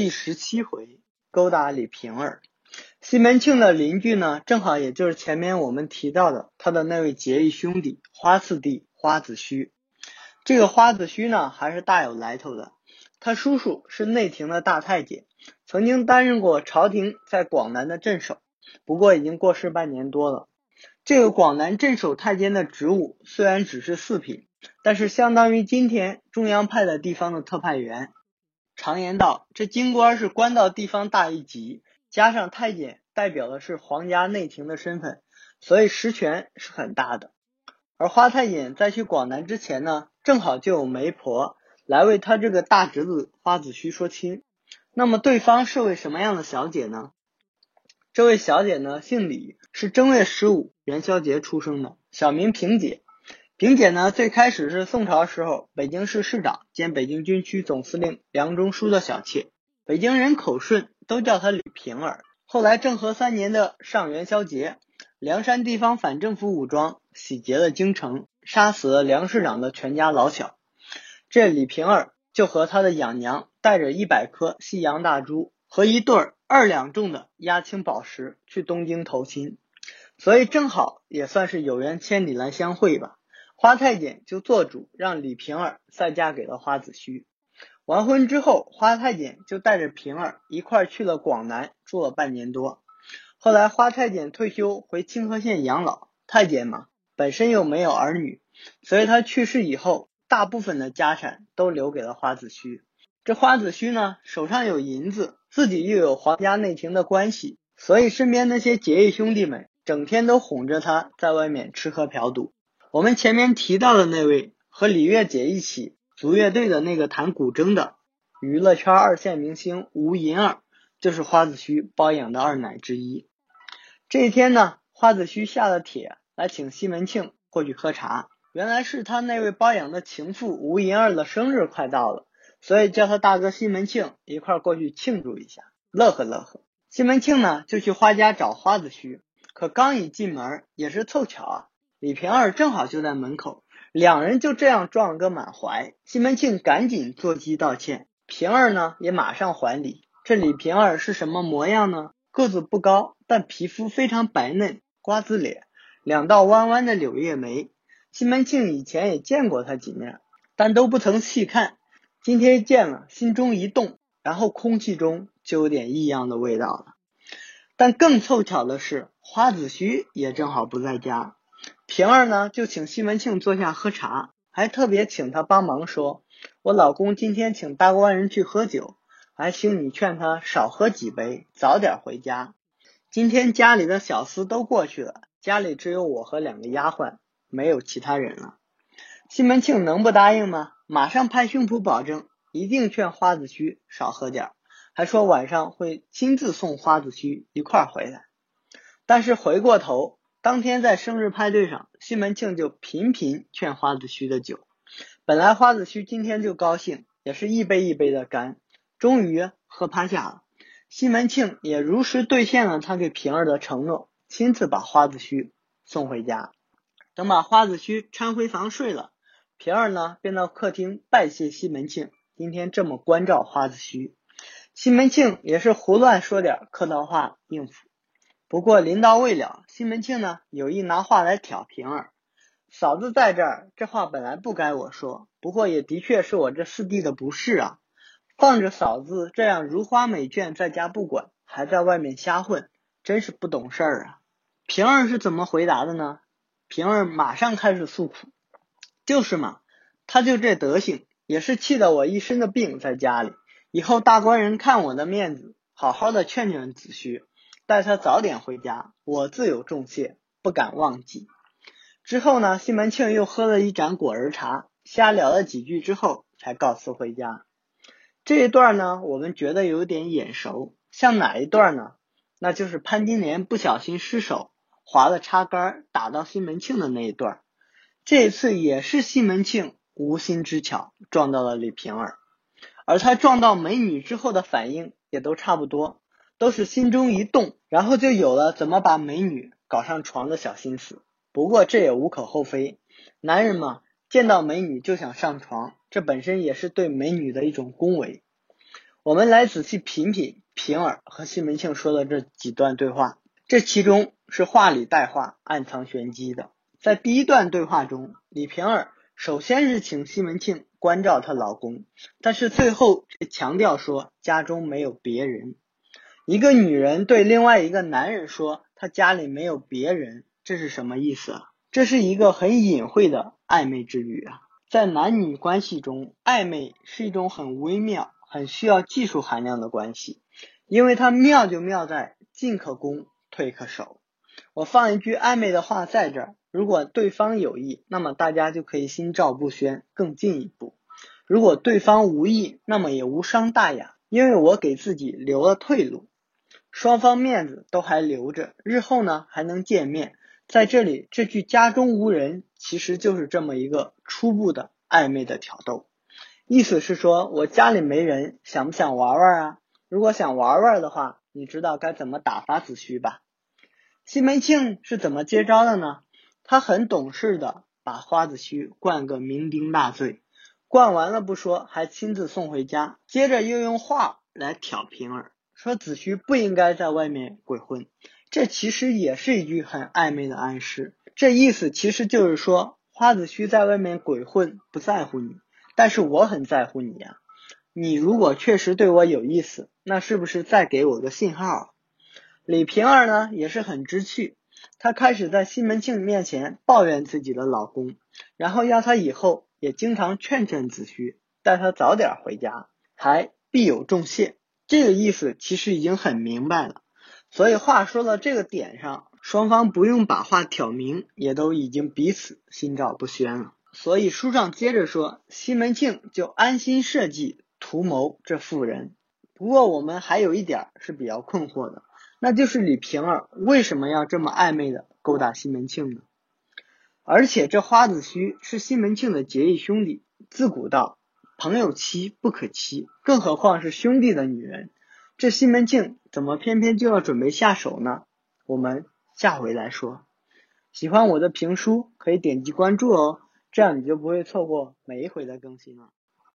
第十七回，勾搭李瓶儿。西门庆的邻居呢，正好也就是前面我们提到的他的那位结义兄弟花四弟花子虚。这个花子虚呢，还是大有来头的。他叔叔是内廷的大太监，曾经担任过朝廷在广南的镇守，不过已经过世半年多了。这个广南镇守太监的职务虽然只是四品，但是相当于今天中央派的地方的特派员。常言道，这京官是官到地方大一级，加上太监代表的是皇家内廷的身份，所以实权是很大的。而花太监在去广南之前呢，正好就有媒婆来为他这个大侄子花子虚说亲。那么对方是位什么样的小姐呢？这位小姐呢，姓李，是正月十五元宵节出生的，小名萍姐。萍姐呢，最开始是宋朝时候北京市市长兼北京军区总司令梁中书的小妾，北京人口顺，都叫她李萍儿。后来政和三年的上元宵节，梁山地方反政府武装洗劫了京城，杀死了梁市长的全家老小。这李萍儿就和她的养娘带着一百颗西洋大珠和一对二两重的压青宝石去东京投亲，所以正好也算是有缘千里来相会吧。花太监就做主让李瓶儿再嫁给了花子虚。完婚之后，花太监就带着瓶儿一块儿去了广南，住了半年多。后来花太监退休回清河县养老，太监嘛，本身又没有儿女，所以他去世以后，大部分的家产都留给了花子虚。这花子虚呢，手上有银子，自己又有皇家内廷的关系，所以身边那些结义兄弟们整天都哄着他在外面吃喝嫖赌。我们前面提到的那位和李月姐一起组乐队的那个弹古筝的娱乐圈二线明星吴银儿，就是花子虚包养的二奶之一。这一天呢，花子虚下了帖来请西门庆过去喝茶，原来是他那位包养的情妇吴银儿的生日快到了，所以叫他大哥西门庆一块儿过去庆祝一下，乐呵乐呵。西门庆呢就去花家找花子虚，可刚一进门，也是凑巧啊。李瓶儿正好就在门口，两人就这样撞了个满怀。西门庆赶紧坐机道歉，瓶儿呢也马上还礼。这李瓶儿是什么模样呢？个子不高，但皮肤非常白嫩，瓜子脸，两道弯弯的柳叶眉。西门庆以前也见过他几面，但都不曾细看。今天见了，心中一动，然后空气中就有点异样的味道了。但更凑巧的是，花子虚也正好不在家。平儿呢，就请西门庆坐下喝茶，还特别请他帮忙，说：“我老公今天请大官人去喝酒，还请你劝他少喝几杯，早点回家。今天家里的小厮都过去了，家里只有我和两个丫鬟，没有其他人了。”西门庆能不答应吗？马上拍胸脯保证，一定劝花子虚少喝点，还说晚上会亲自送花子虚一块回来。但是回过头。当天在生日派对上，西门庆就频频劝花子虚的酒。本来花子虚今天就高兴，也是一杯一杯的干，终于喝趴下了。西门庆也如实兑现了他给平儿的承诺，亲自把花子虚送回家。等把花子虚搀回房睡了，平儿呢便到客厅拜谢西门庆今天这么关照花子虚。西门庆也是胡乱说点客套话应付。不过临到未了，西门庆呢有意拿话来挑平儿。嫂子在这儿，这话本来不该我说，不过也的确是我这四弟的不是啊。放着嫂子这样如花美眷在家不管，还在外面瞎混，真是不懂事儿啊。平儿是怎么回答的呢？平儿马上开始诉苦，就是嘛，他就这德行，也是气得我一身的病在家里。以后大官人看我的面子，好好的劝劝子虚。带他早点回家，我自有重谢，不敢忘记。之后呢，西门庆又喝了一盏果仁茶，瞎聊了几句之后，才告辞回家。这一段呢，我们觉得有点眼熟，像哪一段呢？那就是潘金莲不小心失手划了插杆，打到西门庆的那一段。这一次也是西门庆无心之巧撞到了李瓶儿，而他撞到美女之后的反应也都差不多。都是心中一动，然后就有了怎么把美女搞上床的小心思。不过这也无可厚非，男人嘛，见到美女就想上床，这本身也是对美女的一种恭维。我们来仔细品品平儿和西门庆说的这几段对话，这其中是话里带话、暗藏玄机的。在第一段对话中，李瓶儿首先是请西门庆关照她老公，但是最后却强调说家中没有别人。一个女人对另外一个男人说她家里没有别人，这是什么意思啊？这是一个很隐晦的暧昧之语啊。在男女关系中，暧昧是一种很微妙、很需要技术含量的关系，因为它妙就妙在进可攻，退可守。我放一句暧昧的话在这儿，如果对方有意，那么大家就可以心照不宣，更进一步；如果对方无意，那么也无伤大雅，因为我给自己留了退路，双方面子都还留着，日后呢还能见面。在这里，这句家中无人，其实就是这么一个初步的暧昧的挑逗，意思是说我家里没人，想不想玩玩啊？如果想玩玩的话，你知道该怎么打发子虚吧？西门庆是怎么接招的呢？他很懂事的把花子虚灌个酩酊大醉，灌完了不说，还亲自送回家，接着又用话来挑平儿，说子虚不应该在外面鬼混。这其实也是一句很暧昧的暗示，这意思其实就是说，花子虚在外面鬼混，不在乎你，但是我很在乎你呀。你如果确实对我有意思，那是不是再给我个信号？李瓶儿呢也是很知趣，她开始在西门庆面前抱怨自己的老公，然后要他以后也经常劝劝子虚，带他早点回家，还必有重谢。这个意思其实已经很明白了。所以话说到这个点上，双方不用把话挑明，也都已经彼此心照不宣了。所以书上接着说，西门庆就安心设计图谋这妇人。不过我们还有一点是比较困惑的，那就是李瓶儿为什么要这么暧昧的勾搭西门庆呢？而且这花子虚是西门庆的结义兄弟，自古道朋友妻不可欺，更何况是兄弟的女人。这西门庆怎么偏偏就要准备下手呢？我们下回来说。喜欢我的评书可以点击关注哦，这样你就不会错过每一回的更新了。